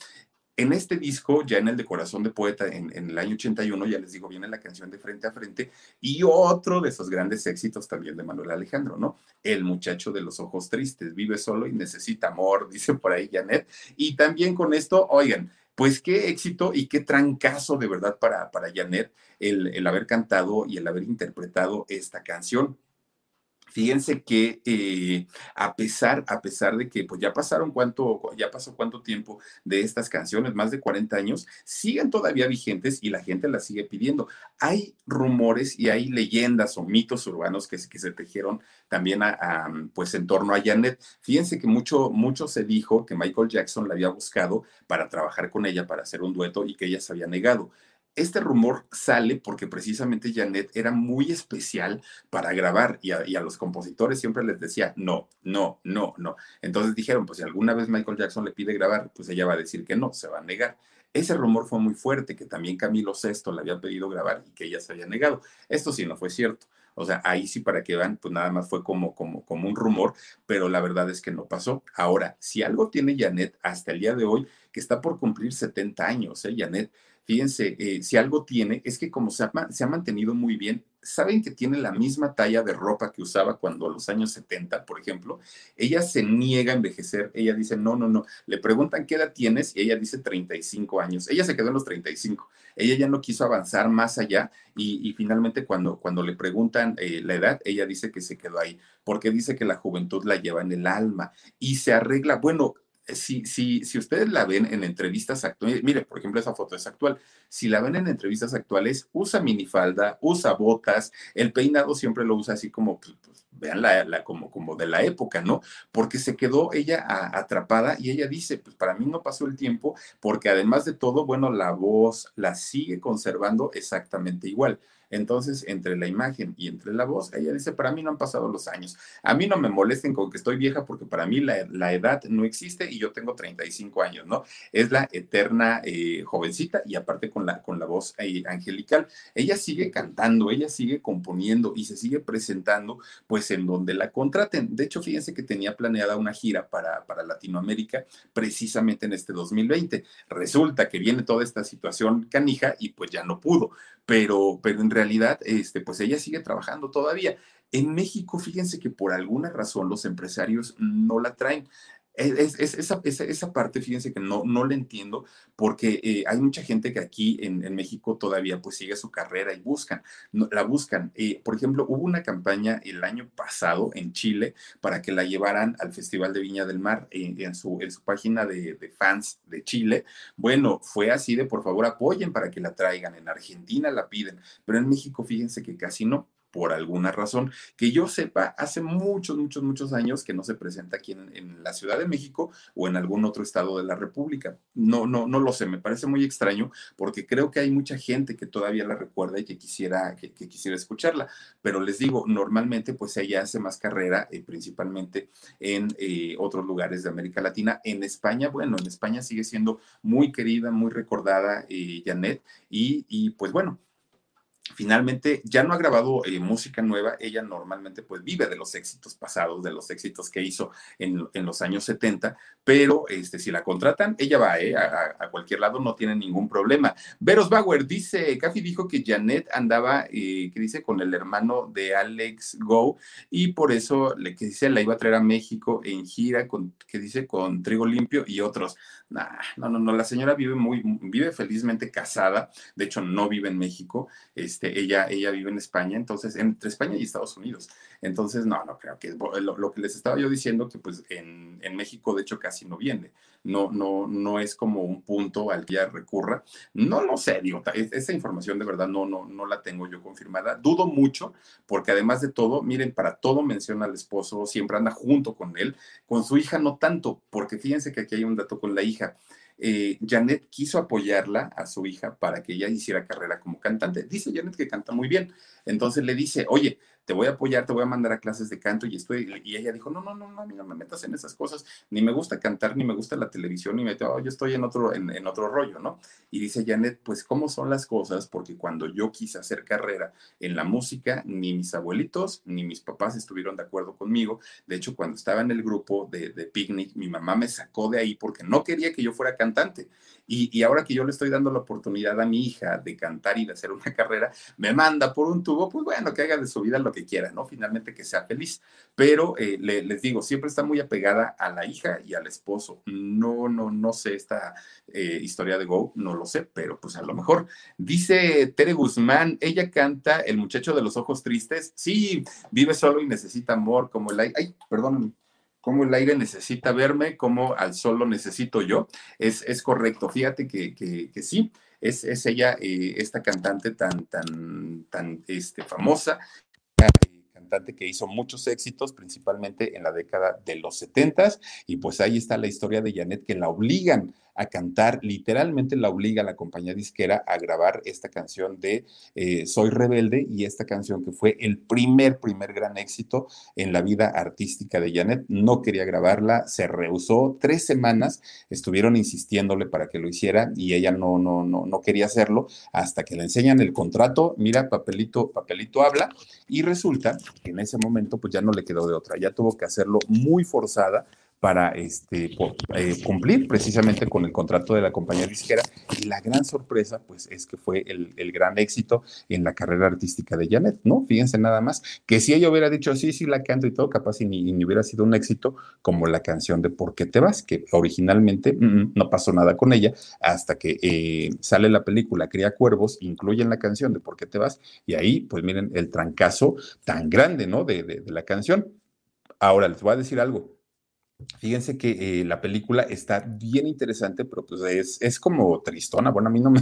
En este disco, ya en el de Corazón de Poeta, en, el año 81, ya les digo, viene la canción de Frente a Frente y otro de esos grandes éxitos también de Manuel Alejandro, ¿no? El muchacho de los ojos tristes, vive solo y necesita amor, [laughs] dice por ahí Janet. Y también con esto, oigan, pues qué éxito y qué trancazo de verdad para, para Janet el, el haber cantado y el haber interpretado esta canción. Fíjense que eh, a pesar, a pesar de que pues ya pasaron cuánto, ya pasó cuánto tiempo de estas canciones, más de 40 años, siguen todavía vigentes y la gente las sigue pidiendo. Hay rumores y hay leyendas o mitos urbanos que, que se tejieron también a, pues en torno a Janet. Fíjense que mucho, mucho se dijo que Michael Jackson la había buscado para trabajar con ella, para hacer un dueto y que ella se había negado este rumor sale porque precisamente Janet era muy especial para grabar y a, los compositores siempre les decía, no, no, no, no. Entonces dijeron, pues si alguna vez Michael Jackson le pide grabar, pues ella va a decir que no, se va a negar. Ese rumor fue muy fuerte, que también Camilo VI le había pedido grabar y que ella se había negado. Esto sí no fue cierto. O sea, ahí sí para que vean, pues nada más fue como, como, como un rumor, pero la verdad es que no pasó. Ahora, si algo tiene Janet hasta el día de hoy, que está por cumplir 70 años, ¿eh? Janet, fíjense, eh, si algo tiene, es que como se ha, mantenido muy bien, saben que tiene la misma talla de ropa que usaba cuando a los años 70, por ejemplo, ella se niega a envejecer, ella dice, no, no, no, le preguntan qué edad tienes y ella dice 35 años, ella se quedó en los 35, ella ya no quiso avanzar más allá y, finalmente cuando, cuando le preguntan eh, la edad, ella dice que se quedó ahí, porque dice que la juventud la lleva en el alma y se arregla, bueno, si, si, si ustedes la ven en entrevistas actuales, mire, por ejemplo, esa foto es actual, si la ven en entrevistas actuales, usa minifalda, usa botas, el peinado siempre lo usa así como, pues vean la, como, como de la época, ¿no? Porque se quedó ella atrapada y ella dice, pues para mí no pasó el tiempo, porque además de todo, bueno, la voz la sigue conservando exactamente igual. Entonces, entre la imagen y entre la voz, ella dice, para mí no han pasado los años. A mí no me molesten con que estoy vieja porque para mí la, edad no existe y yo tengo 35 años, ¿no? Es la eterna eh, jovencita y aparte con la, con la voz eh, angelical. Ella sigue cantando, ella sigue componiendo y se sigue presentando pues en donde la contraten. De hecho, fíjense que tenía planeada una gira para, para Latinoamérica precisamente en este 2020. Resulta que viene toda esta situación canija y pues ya no pudo pero, pero en realidad, este, pues ella sigue trabajando todavía. En México, fíjense que por alguna razón los empresarios no la traen. Es, esa, esa, parte, fíjense que no, no la entiendo, porque eh, hay mucha gente que aquí en, México todavía pues sigue su carrera y buscan, la buscan. Eh, por ejemplo, hubo una campaña el año pasado en Chile para que la llevaran al Festival de Viña del Mar en, su, en su página de, de, fans de Chile. Bueno, fue así de por favor apoyen para que la traigan. En Argentina la piden, pero en México fíjense que casi no por alguna razón. Que yo sepa, hace muchos, muchos, muchos años que no se presenta aquí en, la Ciudad de México o en algún otro estado de la República. No, no, no lo sé, me parece muy extraño porque creo que hay mucha gente que todavía la recuerda y que quisiera, que, quisiera escucharla. Pero les digo, normalmente pues ella hace más carrera, eh, principalmente en eh, otros lugares de América Latina. En España, bueno, en España sigue siendo muy querida, muy recordada eh, Janet y, y pues bueno, finalmente ya no ha grabado eh, música nueva, ella normalmente pues vive de los éxitos pasados, de los éxitos que hizo en, los años 70, pero este, si la contratan, ella va eh, a, cualquier lado, no tiene ningún problema. Veros Bauer dice, Café dijo que Janet andaba, eh, dice, con el hermano de Alex Go y por eso, le, que dice, la iba a traer a México en gira, con, que dice, con Trigo Limpio y otros. no, no, no, la señora vive muy, vive felizmente casada, de hecho no vive en México, este, ella, ella vive en España, entonces, entre España y Estados Unidos. Entonces, no, no creo que lo, que les estaba yo diciendo, que pues en, en, México de hecho casi no viene, no, no, no es como un punto al que recurra. No lo sé, digo, esa información de verdad no, no, no la tengo yo confirmada. Dudo mucho, porque además de todo, miren, para todo menciona al esposo, siempre anda junto con él, con su hija no tanto, porque fíjense que aquí hay un dato con la hija eh, Janet quiso apoyarla a su hija para que ella hiciera carrera como cantante. Dice Janet que canta muy bien. Entonces le dice, oye, te voy a apoyar, te voy a mandar a clases de canto y estoy, y ella dijo, no, no, no, no, no me metas en esas cosas, ni me gusta cantar, ni me gusta la televisión, ni me, oh, yo estoy en otro, en, otro rollo, ¿no? Y dice Janet, pues, ¿cómo son las cosas? Porque cuando yo quise hacer carrera en la música, ni mis abuelitos, ni mis papás estuvieron de acuerdo conmigo. De hecho, cuando estaba en el grupo de, Picnic, mi mamá me sacó de ahí porque no quería que yo fuera cantante. Y, y ahora que yo le estoy dando la oportunidad a mi hija de cantar y de hacer una [laughs] carrera, me manda por un tubo, pues bueno, que haga de su vida lo que quiera, ¿no? Finalmente que sea feliz. Pero eh, les digo, siempre está muy apegada a la hija y al esposo. No, no, no sé esta eh, historia de Go, no lo sé, pero pues a lo mejor. Dice Tere Guzmán, ella canta El muchacho de los ojos tristes. Sí, vive solo y necesita amor, como el aire. Ay, perdóname como el aire necesita verme, como al solo necesito yo. Es, es correcto, fíjate que, que sí, es, es ella, eh, esta cantante tan, tan, tan este, famosa, cantante que hizo muchos éxitos, principalmente en la década de los 70 y pues ahí está la historia de Janet que la obligan a cantar, literalmente la obliga a la compañía disquera a grabar esta canción de eh, Soy Rebelde y esta canción que fue el primer, primer gran éxito en la vida artística de Janet. No quería grabarla, se rehusó. Tres semanas, estuvieron insistiéndole para que lo hiciera y ella no, no, no, no quería hacerlo hasta que le enseñan el contrato, mira, papelito, papelito habla y resulta que en ese momento pues ya no le quedó de otra, ya tuvo que hacerlo muy forzada para este, eh, cumplir precisamente con el contrato de la compañía disquera. Y la gran sorpresa, pues, es que fue el, gran éxito en la carrera artística de Janet, ¿no? Fíjense nada más, que si ella hubiera dicho, sí, sí, la canto y todo, capaz y ni, hubiera sido un éxito como la canción de ¿Por qué te vas? Que originalmente mm, no pasó nada con ella hasta que eh, sale la película Cría Cuervos, incluyen la canción de ¿Por qué te vas? Y ahí, pues miren, el trancazo tan grande, ¿no? De la canción. Ahora les voy a decir algo Fíjense que eh, la película está bien interesante, pero pues es, es como tristona. Bueno, a mí no me,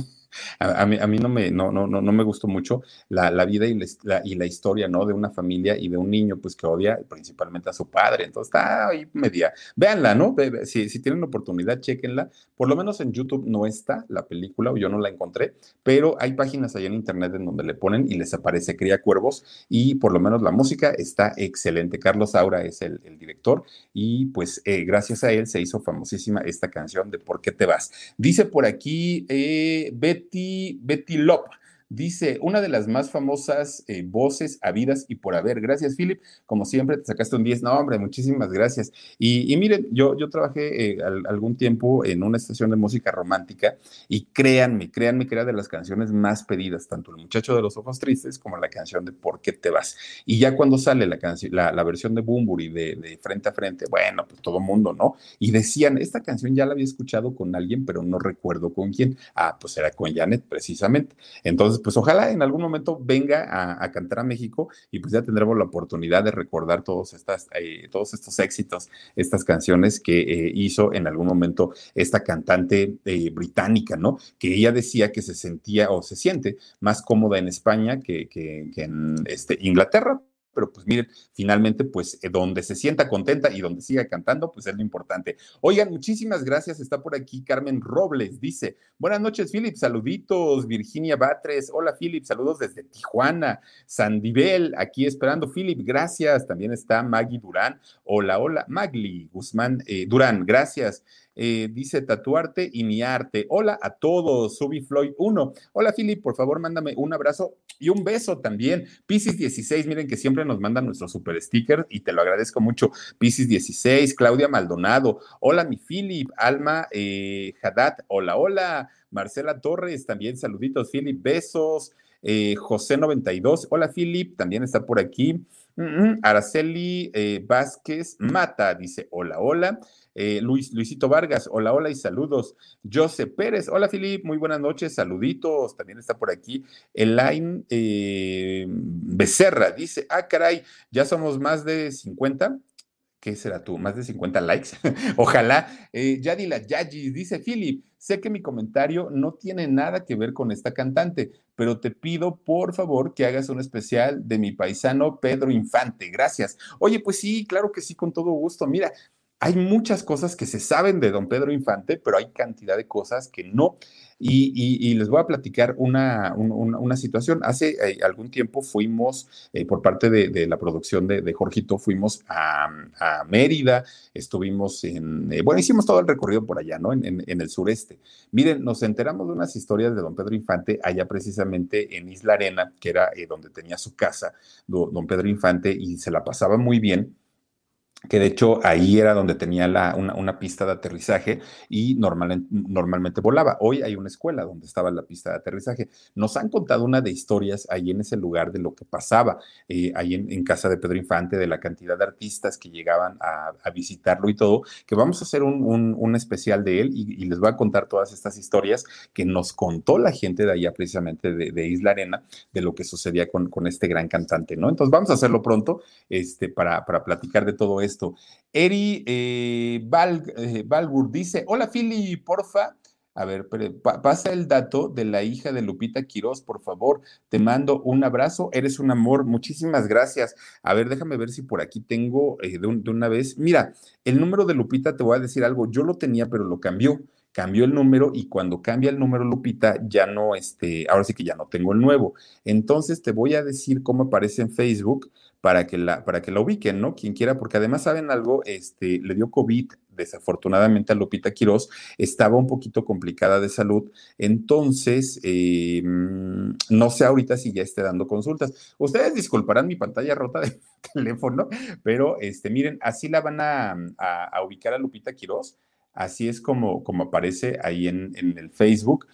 a, mí, a mí no, me, no, no, no, me gustó mucho la, la vida y la, y la, historia, ¿no? De una familia y de un niño, pues que odia principalmente a su padre. Entonces está ahí media. Véanla, ¿no? Si, si tienen oportunidad, chequenla. Por lo menos en YouTube no está la película, o yo no la encontré, pero hay páginas allá en internet en donde le ponen y les aparece Cría Cuervos y por lo menos la música está excelente. Carlos Aura es el, el director y pues eh, gracias a él se hizo famosísima esta canción de ¿Por qué te vas? Dice por aquí eh, Betty, Betty Lop. Dice, una de las más famosas eh, voces habidas y por haber. Gracias, Philip. Como siempre, te sacaste un 10. No, hombre, muchísimas gracias. Y, miren, yo, yo trabajé eh, algún tiempo en una estación de música romántica y créanme, créanme que era de las canciones más pedidas, tanto El muchacho de los ojos tristes como la canción de ¿Por qué te vas? Y ya cuando sale la, canción, la, la versión de Bumburi de, de Frente a Frente, bueno, pues todo mundo, ¿no? Y decían, esta canción ya la había escuchado con alguien, pero no recuerdo con quién. Ah, pues era con Janet, precisamente. Entonces, pues ojalá en algún momento venga a, cantar a México y pues ya tendremos la oportunidad de recordar todos, estas, eh, todos estos éxitos, estas canciones que eh, hizo en algún momento esta cantante eh, británica, ¿no? Que ella decía que se sentía o se siente más cómoda en España que, que en este, Inglaterra, pero pues miren, finalmente, pues eh, donde se sienta contenta y donde siga cantando, pues es lo importante. Oigan, muchísimas gracias. Está por aquí Carmen Robles, dice, buenas noches, Philip, saluditos, Virginia Batres, hola, Philip, saludos desde Tijuana, Sandivel, aquí esperando, Philip, gracias. También está Maggie Durán, hola, hola, Magli Guzmán eh, Durán, gracias. Eh, dice tatuarte y mi arte. Hola a todos, Subi Floyd 1. Hola Philip, por favor, mándame un abrazo y un beso también. Piscis 16, miren que siempre nos mandan nuestro super sticker y te lo agradezco mucho. Piscis 16, Claudia Maldonado. Hola mi Philip, Alma eh, Haddad. Hola, hola. Marcela Torres, también saluditos, Philip, besos. Eh, José 92, hola Philip, también está por aquí. Araceli eh, Vázquez Mata dice: Hola, hola. Eh, Luis, Luisito Vargas, hola, hola y saludos. José Pérez, hola Filip, muy buenas noches, saluditos. También está por aquí Elaine eh, Becerra, dice: Ah, caray, ya somos más de 50. ¿Qué será tú? ¿Más de 50 likes? [laughs] Ojalá. Eh, Yadila Yaji dice, Philip, sé que mi comentario no tiene nada que ver con esta cantante, pero te pido por favor que hagas un especial de mi paisano Pedro Infante. Gracias. Oye, pues sí, claro que sí, con todo gusto. Mira, hay muchas cosas que se saben de don Pedro Infante, pero hay cantidad de cosas que no. Y, les voy a platicar una, una, situación. Hace eh, algún tiempo fuimos, eh, por parte de, la producción de, de Jorgito, fuimos a, Mérida, estuvimos en, eh, bueno, hicimos todo el recorrido por allá, ¿no? En, en, el sureste. Miren, nos enteramos de unas historias de don Pedro Infante allá precisamente en Isla Arena, que era donde tenía su casa, don Pedro Infante, y se la pasaba muy bien que de hecho ahí era donde tenía la, una, pista de aterrizaje y normalmente volaba. Hoy hay una escuela donde estaba la pista de aterrizaje. Nos han contado una de historias ahí en ese lugar de lo que pasaba eh, ahí en, casa de Pedro Infante, de la cantidad de artistas que llegaban a, visitarlo y todo, que vamos a hacer un, especial de él y, les voy a contar todas estas historias que nos contó la gente de allá precisamente de, Isla Arena, de lo que sucedía con, con, este gran cantante, ¿no? Entonces vamos a hacerlo pronto este, para, para platicar de todo esto esto. Eri eh, eh dice, hola Fili, porfa. A ver, pasa el dato de la hija de Lupita Quiroz, por favor. Te mando un abrazo, eres un amor, muchísimas gracias. A ver, déjame ver si por aquí tengo eh, de, de una vez. Mira, el número de Lupita, te voy a decir algo, yo lo tenía, pero lo cambió cambió el número y cuando cambia el número Lupita, ya no, este, ahora sí que ya no tengo el nuevo. Entonces te voy a decir cómo aparece en Facebook para que la, para que la ubiquen, ¿no? Quien quiera, porque además saben algo, este, le dio COVID desafortunadamente a Lupita Quiroz, estaba un poquito complicada de salud, entonces eh, mm, no sé ahorita si ya esté dando consultas. Ustedes disculparán mi pantalla rota de [laughs] teléfono, pero este, miren, así la van a, a ubicar a Lupita Quiroz Así es como, como aparece ahí en, el Facebook.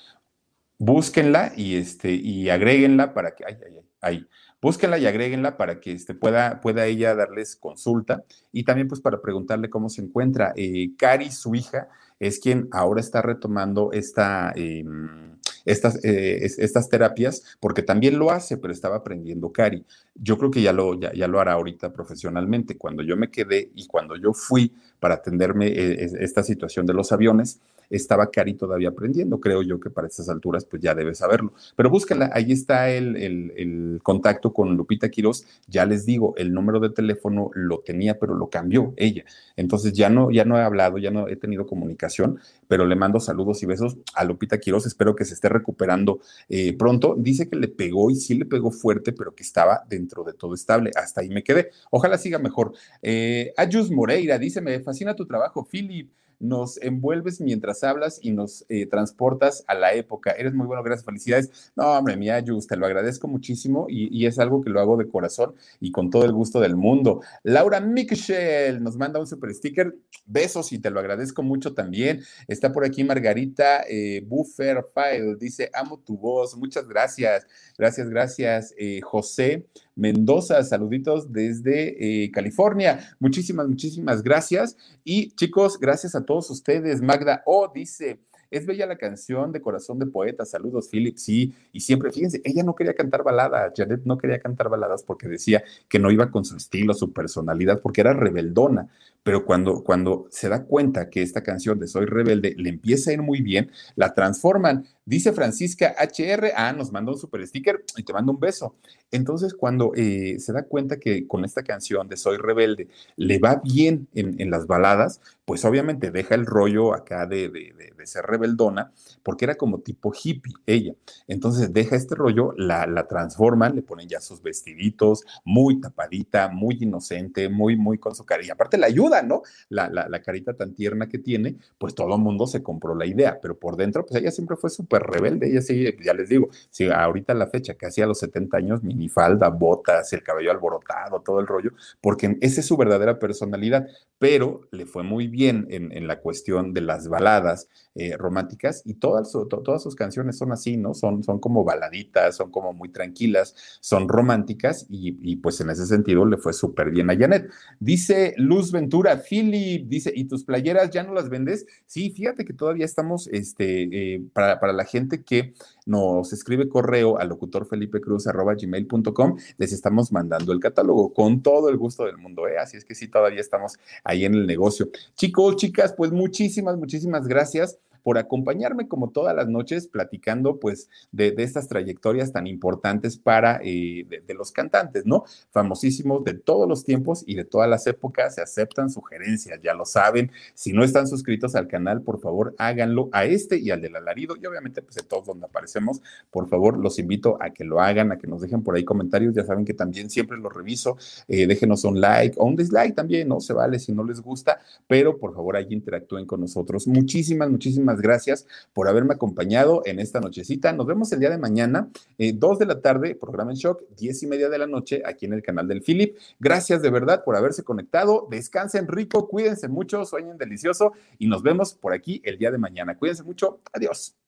Búsquenla y, este, y agréguenla para que, ay, ay, ay, ahí, búsquenla y agréguenla para que este, pueda, pueda ella darles consulta y también pues para preguntarle cómo se encuentra. Eh, Cari, su hija, es quien ahora está retomando esta... Em, estas, eh, estas terapias, porque también lo hace, pero estaba aprendiendo Cari. Yo creo que ya lo, ya, ya, lo hará ahorita profesionalmente. Cuando yo me quedé y cuando yo fui para atenderme eh, esta situación de los aviones, estaba Cari todavía aprendiendo. Creo yo que para estas alturas, pues ya debe saberlo. Pero búscala, ahí está el, el, contacto con Lupita Quiroz. Ya les digo, el número de teléfono lo tenía, pero lo cambió ella. Entonces ya no, ya no he hablado, ya no he tenido comunicación, pero le mando saludos y besos a Lupita Quiroz. Espero que se esté recuperando eh, pronto. Dice que le pegó y sí le pegó fuerte, pero que estaba dentro de todo estable. Hasta ahí me quedé. Ojalá siga mejor. Eh, Ayus Moreira dice: Me fascina tu trabajo, Philip nos envuelves mientras hablas y nos eh, transportas a la época. Eres muy bueno, gracias, felicidades. No, hombre, mía, Ayus, te lo agradezco muchísimo y, es algo que lo hago de corazón y con todo el gusto del mundo. Laura Michel nos manda un super sticker. Besos y te lo agradezco mucho también. Está por aquí Margarita eh, Buffer File, dice, amo tu voz. Muchas gracias. Gracias, gracias. Eh, José Mendoza, saluditos desde eh, California. Muchísimas, muchísimas gracias. Y chicos, gracias a todos ustedes. Magda O dice, es bella la canción de Corazón de Poeta. Saludos, Philip. Sí, y siempre, fíjense, ella no quería cantar balada. Janet no quería cantar baladas porque decía que no iba con su estilo, su personalidad, porque era rebeldona. Pero cuando, cuando se da cuenta que esta canción de Soy Rebelde le empieza a ir muy bien, la transforman Dice Francisca HR, ah, nos manda un super sticker y te manda un beso. Entonces, cuando eh, se da cuenta que con esta canción de Soy Rebelde le va bien en, las baladas, pues obviamente deja el rollo acá de, de, ser rebeldona, porque era como tipo hippie ella. Entonces deja este rollo, la, la transforman, le ponen ya sus vestiditos, muy tapadita, muy inocente, muy, muy con su carilla. Aparte la ayuda, ¿no? La, la, la carita tan tierna que tiene, pues todo el mundo se compró la idea, pero por dentro, pues ella siempre fue súper rebelde, ella sí, ya les digo, si ahorita la fecha, casi a los 70 años, minifalda, botas, el cabello alborotado, todo el rollo, porque esa es su verdadera personalidad, pero le fue muy bien en, la cuestión de las baladas eh, románticas y todas, todas sus canciones son así, ¿no? Son, son como baladitas, son como muy tranquilas, son románticas y, y pues en ese sentido le fue súper bien a Janet. Dice Luz Ventura, Philip, dice, ¿y tus playeras ya no las vendes? Sí, fíjate que todavía estamos, este, eh, para, para la gente que nos escribe correo al locutorfelipecruz.gmail.com, les estamos mandando el catálogo con todo el gusto del mundo, ¿eh? Así es que sí, todavía estamos ahí en el negocio. Chicos, chicas, pues muchísimas, muchísimas gracias por acompañarme como todas las noches platicando pues de, estas trayectorias tan importantes para eh, de, los cantantes, ¿no? Famosísimos de todos los tiempos y de todas las épocas, se aceptan sugerencias, ya lo saben. Si no están suscritos al canal, por favor háganlo a este y al del alarido y obviamente pues en todos donde aparecemos, por favor los invito a que lo hagan, a que nos dejen por ahí comentarios, ya saben que también siempre los reviso, eh, déjenos un like o un dislike también, ¿no? Se vale si no les gusta, pero por favor ahí interactúen con nosotros. Muchísimas, muchísimas gracias por haberme acompañado en esta nochecita. Nos vemos el día de mañana, eh, dos de la tarde, programa en shock, diez y media de la noche, aquí en el canal del Philip. Gracias de verdad por haberse conectado. Descansen rico, cuídense mucho, sueñen delicioso y nos vemos por aquí el día de mañana. Cuídense mucho. Adiós.